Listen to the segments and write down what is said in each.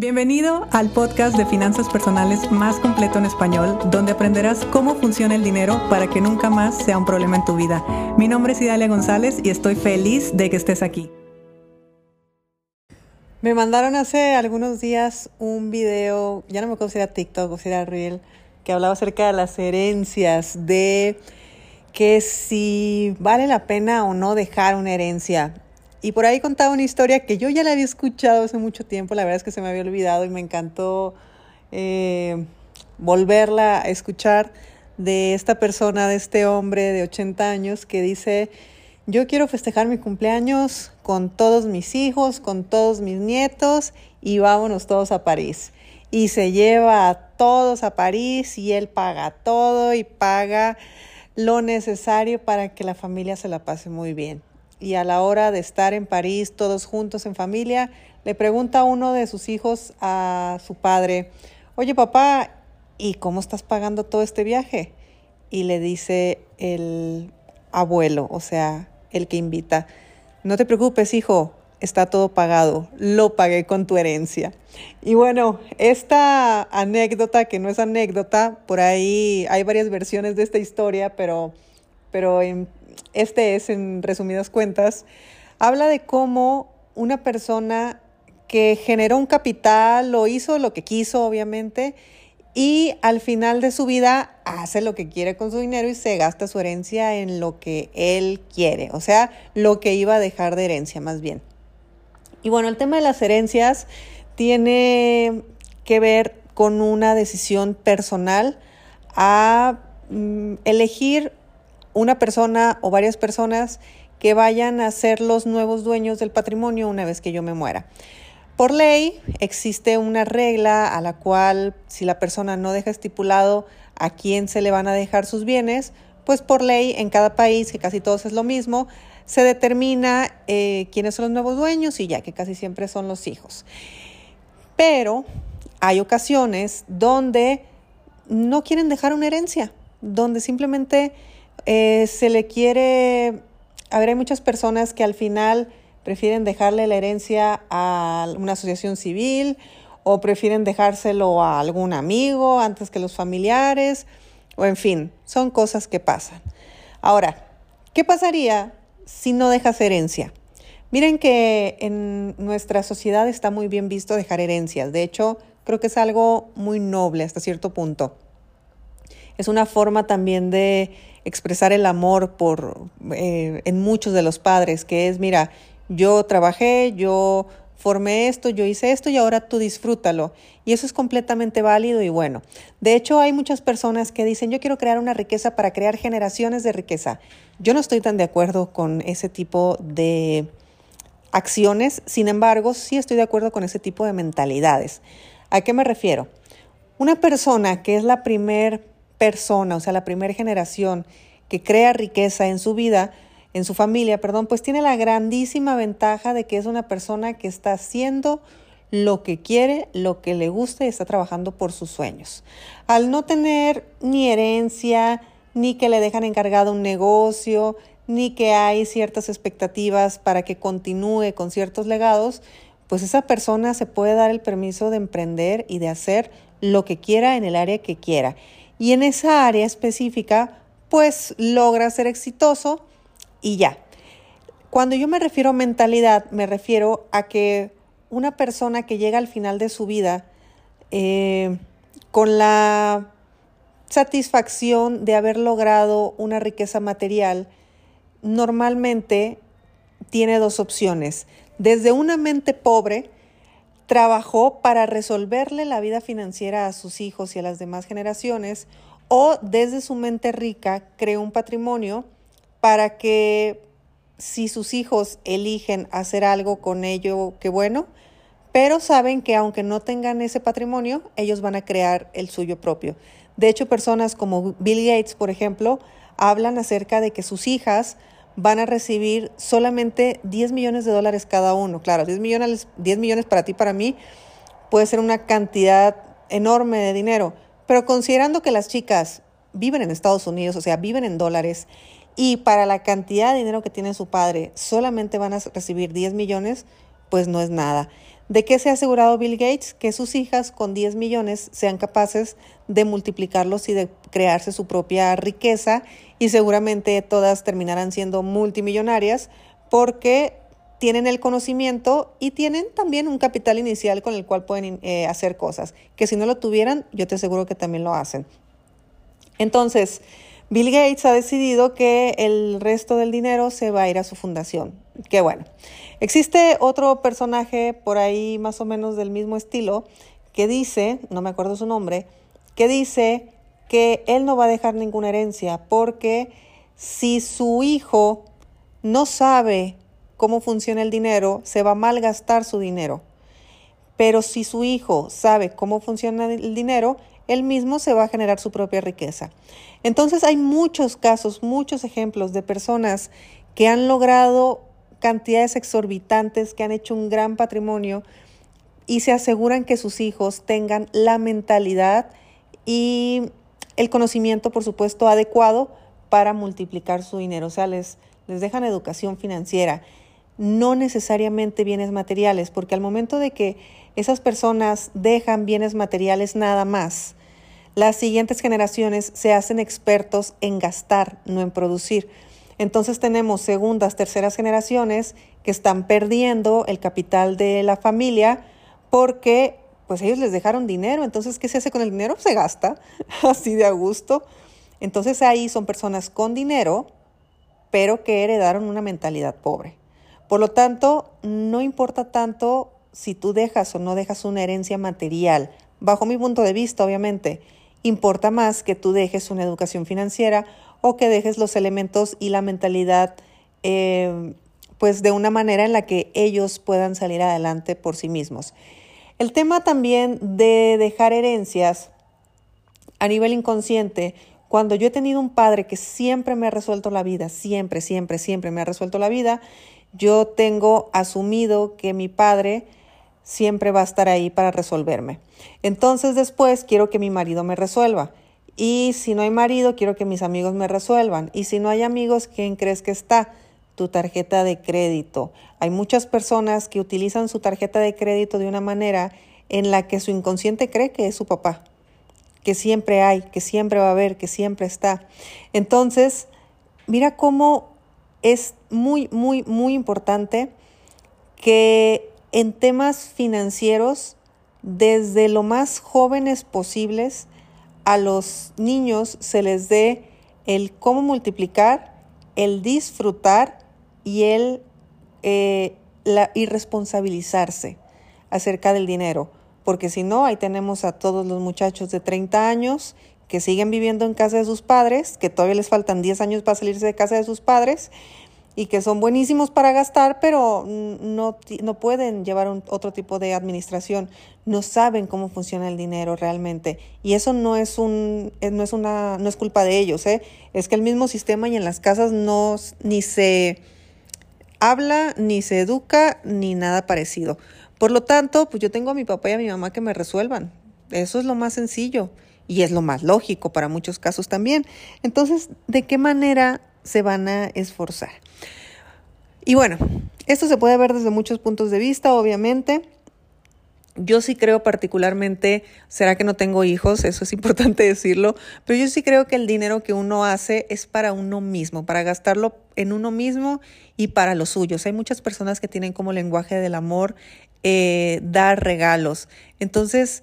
Bienvenido al podcast de finanzas personales más completo en español, donde aprenderás cómo funciona el dinero para que nunca más sea un problema en tu vida. Mi nombre es Idalia González y estoy feliz de que estés aquí. Me mandaron hace algunos días un video, ya no me acuerdo si era TikTok o si era Reel, que hablaba acerca de las herencias, de que si vale la pena o no dejar una herencia. Y por ahí contaba una historia que yo ya la había escuchado hace mucho tiempo, la verdad es que se me había olvidado y me encantó eh, volverla a escuchar de esta persona, de este hombre de 80 años que dice, yo quiero festejar mi cumpleaños con todos mis hijos, con todos mis nietos y vámonos todos a París. Y se lleva a todos a París y él paga todo y paga lo necesario para que la familia se la pase muy bien y a la hora de estar en París todos juntos en familia, le pregunta uno de sus hijos a su padre, oye papá, ¿y cómo estás pagando todo este viaje? Y le dice el abuelo, o sea, el que invita, no te preocupes hijo, está todo pagado, lo pagué con tu herencia. Y bueno, esta anécdota, que no es anécdota, por ahí hay varias versiones de esta historia, pero, pero este es, en resumidas cuentas, habla de cómo una persona que generó un capital o hizo lo que quiso, obviamente, y al final de su vida hace lo que quiere con su dinero y se gasta su herencia en lo que él quiere, o sea, lo que iba a dejar de herencia más bien. Y bueno, el tema de las herencias tiene que ver con una decisión personal a mm, elegir una persona o varias personas que vayan a ser los nuevos dueños del patrimonio una vez que yo me muera. Por ley existe una regla a la cual si la persona no deja estipulado a quién se le van a dejar sus bienes, pues por ley en cada país, que casi todos es lo mismo, se determina eh, quiénes son los nuevos dueños y ya que casi siempre son los hijos. Pero hay ocasiones donde no quieren dejar una herencia, donde simplemente eh, se le quiere, a ver, hay muchas personas que al final prefieren dejarle la herencia a una asociación civil o prefieren dejárselo a algún amigo antes que los familiares, o en fin, son cosas que pasan. Ahora, ¿qué pasaría si no dejas herencia? Miren que en nuestra sociedad está muy bien visto dejar herencias. De hecho, creo que es algo muy noble hasta cierto punto. Es una forma también de expresar el amor por, eh, en muchos de los padres, que es, mira, yo trabajé, yo formé esto, yo hice esto y ahora tú disfrútalo. Y eso es completamente válido y bueno. De hecho, hay muchas personas que dicen, yo quiero crear una riqueza para crear generaciones de riqueza. Yo no estoy tan de acuerdo con ese tipo de acciones, sin embargo, sí estoy de acuerdo con ese tipo de mentalidades. ¿A qué me refiero? Una persona que es la primer persona, o sea, la primera generación que crea riqueza en su vida, en su familia, perdón, pues tiene la grandísima ventaja de que es una persona que está haciendo lo que quiere, lo que le gusta y está trabajando por sus sueños. Al no tener ni herencia, ni que le dejan encargado un negocio, ni que hay ciertas expectativas para que continúe con ciertos legados, pues esa persona se puede dar el permiso de emprender y de hacer lo que quiera en el área que quiera y en esa área específica pues logra ser exitoso y ya. Cuando yo me refiero a mentalidad, me refiero a que una persona que llega al final de su vida eh, con la satisfacción de haber logrado una riqueza material, normalmente tiene dos opciones. Desde una mente pobre, trabajó para resolverle la vida financiera a sus hijos y a las demás generaciones o desde su mente rica creó un patrimonio para que si sus hijos eligen hacer algo con ello, qué bueno, pero saben que aunque no tengan ese patrimonio, ellos van a crear el suyo propio. De hecho, personas como Bill Gates, por ejemplo, hablan acerca de que sus hijas van a recibir solamente 10 millones de dólares cada uno. Claro, 10 millones, 10 millones para ti, para mí, puede ser una cantidad enorme de dinero, pero considerando que las chicas viven en Estados Unidos, o sea, viven en dólares, y para la cantidad de dinero que tiene su padre solamente van a recibir 10 millones, pues no es nada. ¿De qué se ha asegurado Bill Gates? Que sus hijas con 10 millones sean capaces de multiplicarlos y de crearse su propia riqueza y seguramente todas terminarán siendo multimillonarias porque tienen el conocimiento y tienen también un capital inicial con el cual pueden eh, hacer cosas, que si no lo tuvieran, yo te aseguro que también lo hacen. Entonces, Bill Gates ha decidido que el resto del dinero se va a ir a su fundación. Qué bueno. Existe otro personaje por ahí más o menos del mismo estilo que dice, no me acuerdo su nombre, que dice que él no va a dejar ninguna herencia porque si su hijo no sabe cómo funciona el dinero, se va a malgastar su dinero. Pero si su hijo sabe cómo funciona el dinero, él mismo se va a generar su propia riqueza. Entonces hay muchos casos, muchos ejemplos de personas que han logrado cantidades exorbitantes, que han hecho un gran patrimonio y se aseguran que sus hijos tengan la mentalidad y el conocimiento, por supuesto, adecuado para multiplicar su dinero. O sea, les, les dejan educación financiera, no necesariamente bienes materiales, porque al momento de que esas personas dejan bienes materiales nada más, las siguientes generaciones se hacen expertos en gastar, no en producir. Entonces tenemos segundas, terceras generaciones que están perdiendo el capital de la familia porque pues ellos les dejaron dinero, entonces ¿qué se hace con el dinero? Se gasta así de a gusto. Entonces ahí son personas con dinero, pero que heredaron una mentalidad pobre. Por lo tanto, no importa tanto si tú dejas o no dejas una herencia material, bajo mi punto de vista, obviamente, importa más que tú dejes una educación financiera o que dejes los elementos y la mentalidad eh, pues de una manera en la que ellos puedan salir adelante por sí mismos. El tema también de dejar herencias a nivel inconsciente, cuando yo he tenido un padre que siempre me ha resuelto la vida, siempre, siempre, siempre me ha resuelto la vida, yo tengo asumido que mi padre siempre va a estar ahí para resolverme. Entonces después quiero que mi marido me resuelva. Y si no hay marido, quiero que mis amigos me resuelvan. Y si no hay amigos, ¿quién crees que está? Tu tarjeta de crédito. Hay muchas personas que utilizan su tarjeta de crédito de una manera en la que su inconsciente cree que es su papá, que siempre hay, que siempre va a haber, que siempre está. Entonces, mira cómo es muy, muy, muy importante que en temas financieros, desde lo más jóvenes posibles, a los niños se les dé el cómo multiplicar, el disfrutar y el eh, la irresponsabilizarse acerca del dinero. Porque si no, ahí tenemos a todos los muchachos de 30 años que siguen viviendo en casa de sus padres, que todavía les faltan 10 años para salirse de casa de sus padres y que son buenísimos para gastar, pero no, no pueden llevar otro tipo de administración, no saben cómo funciona el dinero realmente. Y eso no es, un, eh, no es, una, no es culpa de ellos, ¿eh? es que el mismo sistema y en las casas no, ni se habla, ni se educa, ni nada parecido. Por lo tanto, pues yo tengo a mi papá y a mi mamá que me resuelvan. Eso es lo más sencillo y es lo más lógico para muchos casos también. Entonces, ¿de qué manera se van a esforzar. Y bueno, esto se puede ver desde muchos puntos de vista, obviamente. Yo sí creo particularmente, será que no tengo hijos, eso es importante decirlo, pero yo sí creo que el dinero que uno hace es para uno mismo, para gastarlo en uno mismo y para los suyos. Hay muchas personas que tienen como lenguaje del amor eh, dar regalos. Entonces,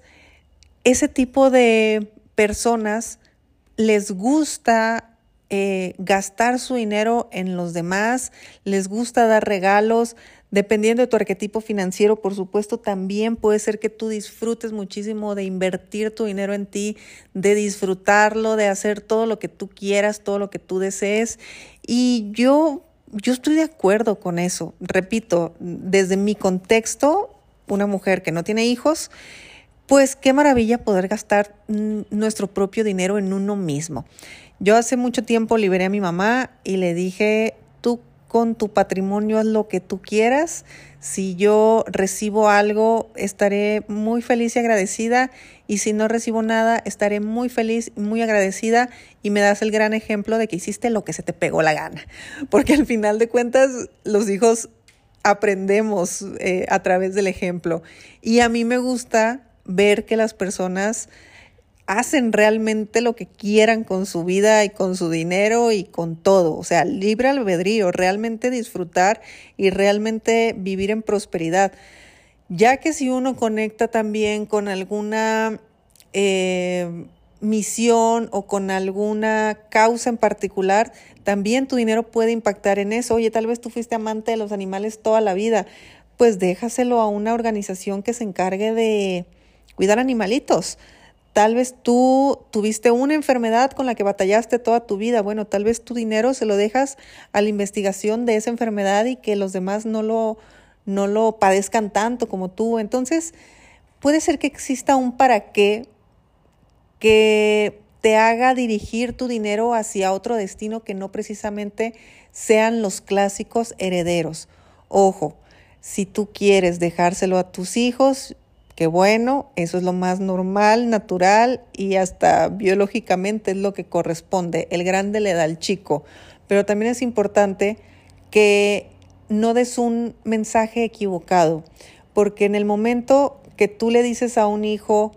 ese tipo de personas les gusta eh, gastar su dinero en los demás, les gusta dar regalos. Dependiendo de tu arquetipo financiero, por supuesto, también puede ser que tú disfrutes muchísimo de invertir tu dinero en ti, de disfrutarlo, de hacer todo lo que tú quieras, todo lo que tú desees. Y yo, yo estoy de acuerdo con eso. Repito, desde mi contexto, una mujer que no tiene hijos, pues qué maravilla poder gastar nuestro propio dinero en uno mismo. Yo hace mucho tiempo liberé a mi mamá y le dije, tú con tu patrimonio haz lo que tú quieras. Si yo recibo algo, estaré muy feliz y agradecida. Y si no recibo nada, estaré muy feliz muy agradecida. Y me das el gran ejemplo de que hiciste lo que se te pegó la gana. Porque al final de cuentas, los hijos aprendemos eh, a través del ejemplo. Y a mí me gusta ver que las personas hacen realmente lo que quieran con su vida y con su dinero y con todo. O sea, libre albedrío, realmente disfrutar y realmente vivir en prosperidad. Ya que si uno conecta también con alguna eh, misión o con alguna causa en particular, también tu dinero puede impactar en eso. Oye, tal vez tú fuiste amante de los animales toda la vida, pues déjaselo a una organización que se encargue de cuidar animalitos Tal vez tú tuviste una enfermedad con la que batallaste toda tu vida. Bueno, tal vez tu dinero se lo dejas a la investigación de esa enfermedad y que los demás no lo, no lo padezcan tanto como tú. Entonces, puede ser que exista un para qué que te haga dirigir tu dinero hacia otro destino que no precisamente sean los clásicos herederos. Ojo, si tú quieres dejárselo a tus hijos, que bueno, eso es lo más normal, natural y hasta biológicamente es lo que corresponde. El grande le da al chico, pero también es importante que no des un mensaje equivocado, porque en el momento que tú le dices a un hijo,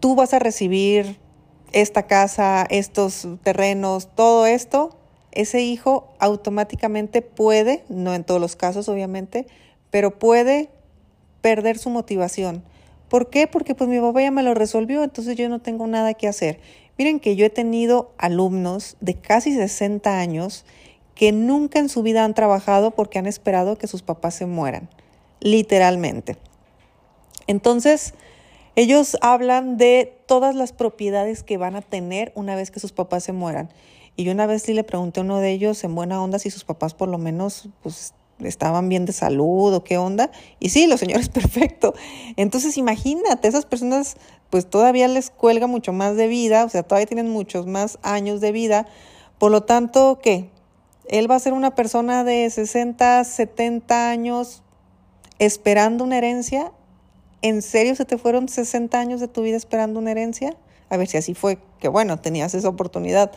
tú vas a recibir esta casa, estos terrenos, todo esto, ese hijo automáticamente puede, no en todos los casos obviamente, pero puede perder su motivación. ¿Por qué? Porque pues mi papá ya me lo resolvió, entonces yo no tengo nada que hacer. Miren que yo he tenido alumnos de casi 60 años que nunca en su vida han trabajado porque han esperado que sus papás se mueran, literalmente. Entonces, ellos hablan de todas las propiedades que van a tener una vez que sus papás se mueran. Y yo una vez sí le pregunté a uno de ellos en buena onda si sus papás por lo menos pues estaban bien de salud o qué onda. Y sí, los señores, perfecto. Entonces imagínate, esas personas pues todavía les cuelga mucho más de vida, o sea, todavía tienen muchos más años de vida. Por lo tanto, ¿qué? Él va a ser una persona de 60, 70 años esperando una herencia. ¿En serio se te fueron 60 años de tu vida esperando una herencia? A ver si así fue, que bueno, tenías esa oportunidad.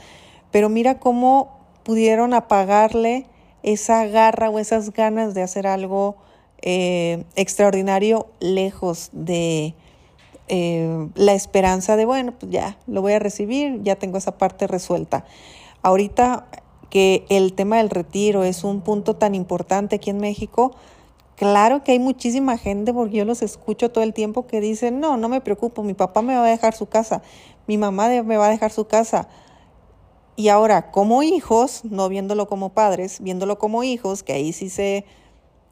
Pero mira cómo pudieron apagarle esa garra o esas ganas de hacer algo eh, extraordinario lejos de eh, la esperanza de, bueno, pues ya lo voy a recibir, ya tengo esa parte resuelta. Ahorita que el tema del retiro es un punto tan importante aquí en México, claro que hay muchísima gente, porque yo los escucho todo el tiempo, que dicen, no, no me preocupo, mi papá me va a dejar su casa, mi mamá me va a dejar su casa. Y ahora, como hijos, no viéndolo como padres, viéndolo como hijos, que ahí sí sé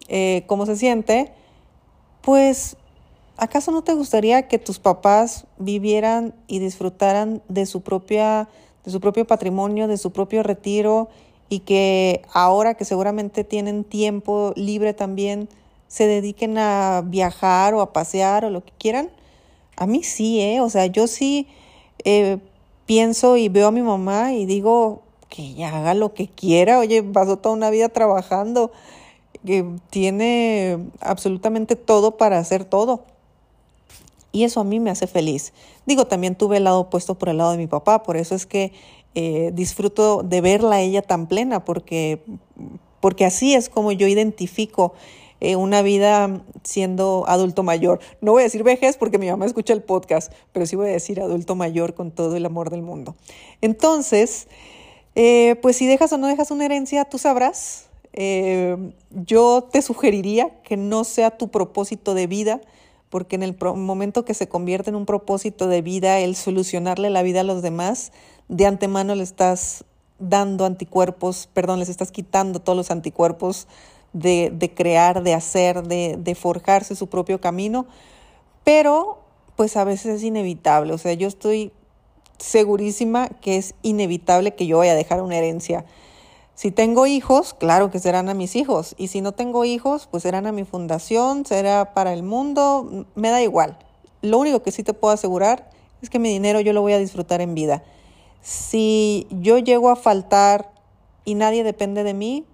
eh, cómo se siente, pues, ¿acaso no te gustaría que tus papás vivieran y disfrutaran de su propia, de su propio patrimonio, de su propio retiro, y que ahora que seguramente tienen tiempo libre también, se dediquen a viajar o a pasear o lo que quieran? A mí sí, ¿eh? O sea, yo sí eh, pienso y veo a mi mamá y digo que ella haga lo que quiera. Oye, pasó toda una vida trabajando, que tiene absolutamente todo para hacer todo. Y eso a mí me hace feliz. Digo, también tuve el lado opuesto por el lado de mi papá, por eso es que eh, disfruto de verla a ella tan plena, porque, porque así es como yo identifico eh, una vida siendo adulto mayor. No voy a decir vejez porque mi mamá escucha el podcast, pero sí voy a decir adulto mayor con todo el amor del mundo. Entonces, eh, pues si dejas o no dejas una herencia, tú sabrás. Eh, yo te sugeriría que no sea tu propósito de vida, porque en el momento que se convierte en un propósito de vida, el solucionarle la vida a los demás, de antemano le estás dando anticuerpos, perdón, les estás quitando todos los anticuerpos de, crear, de hacer, de, de, forjarse su propio camino, pero pues a veces es inevitable, o sea, yo estoy segurísima que es inevitable que yo vaya a dejar una herencia. Si tengo hijos, claro que serán a mis hijos, y si no tengo hijos, pues serán a mi fundación, será para el mundo, me da igual. Lo único que sí te puedo asegurar es que mi dinero yo lo voy a disfrutar en vida. Si yo llego a faltar y nadie depende de mí,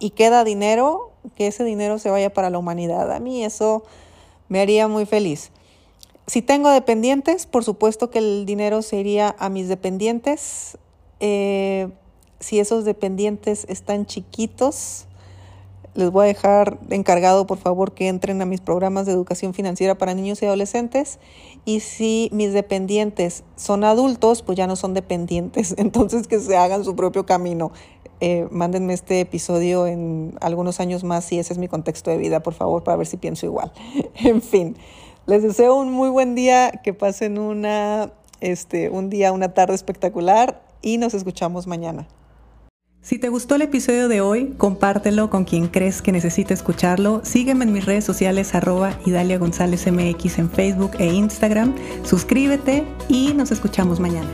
y queda dinero, que ese dinero se vaya para la humanidad. A mí eso me haría muy feliz. Si tengo dependientes, por supuesto que el dinero se iría a mis dependientes. Eh, si esos dependientes están chiquitos, Les voy a dejar encargado, por favor, que entren a mis programas de educación financiera para niños y adolescentes. Y si mis dependientes son adultos, pues ya no son dependientes. Entonces que se hagan su propio camino. Eh, mándenme este episodio en algunos años más si ese es mi contexto de vida, por favor, para ver si pienso igual. en fin, les deseo un muy buen día, que pasen una, este, un día, una tarde espectacular y nos escuchamos mañana. Si te gustó el episodio de hoy, compártelo con quien crees que necesite escucharlo. Sígueme en mis redes sociales arroba Idalia González MX en Facebook e Instagram. Suscríbete y nos escuchamos mañana.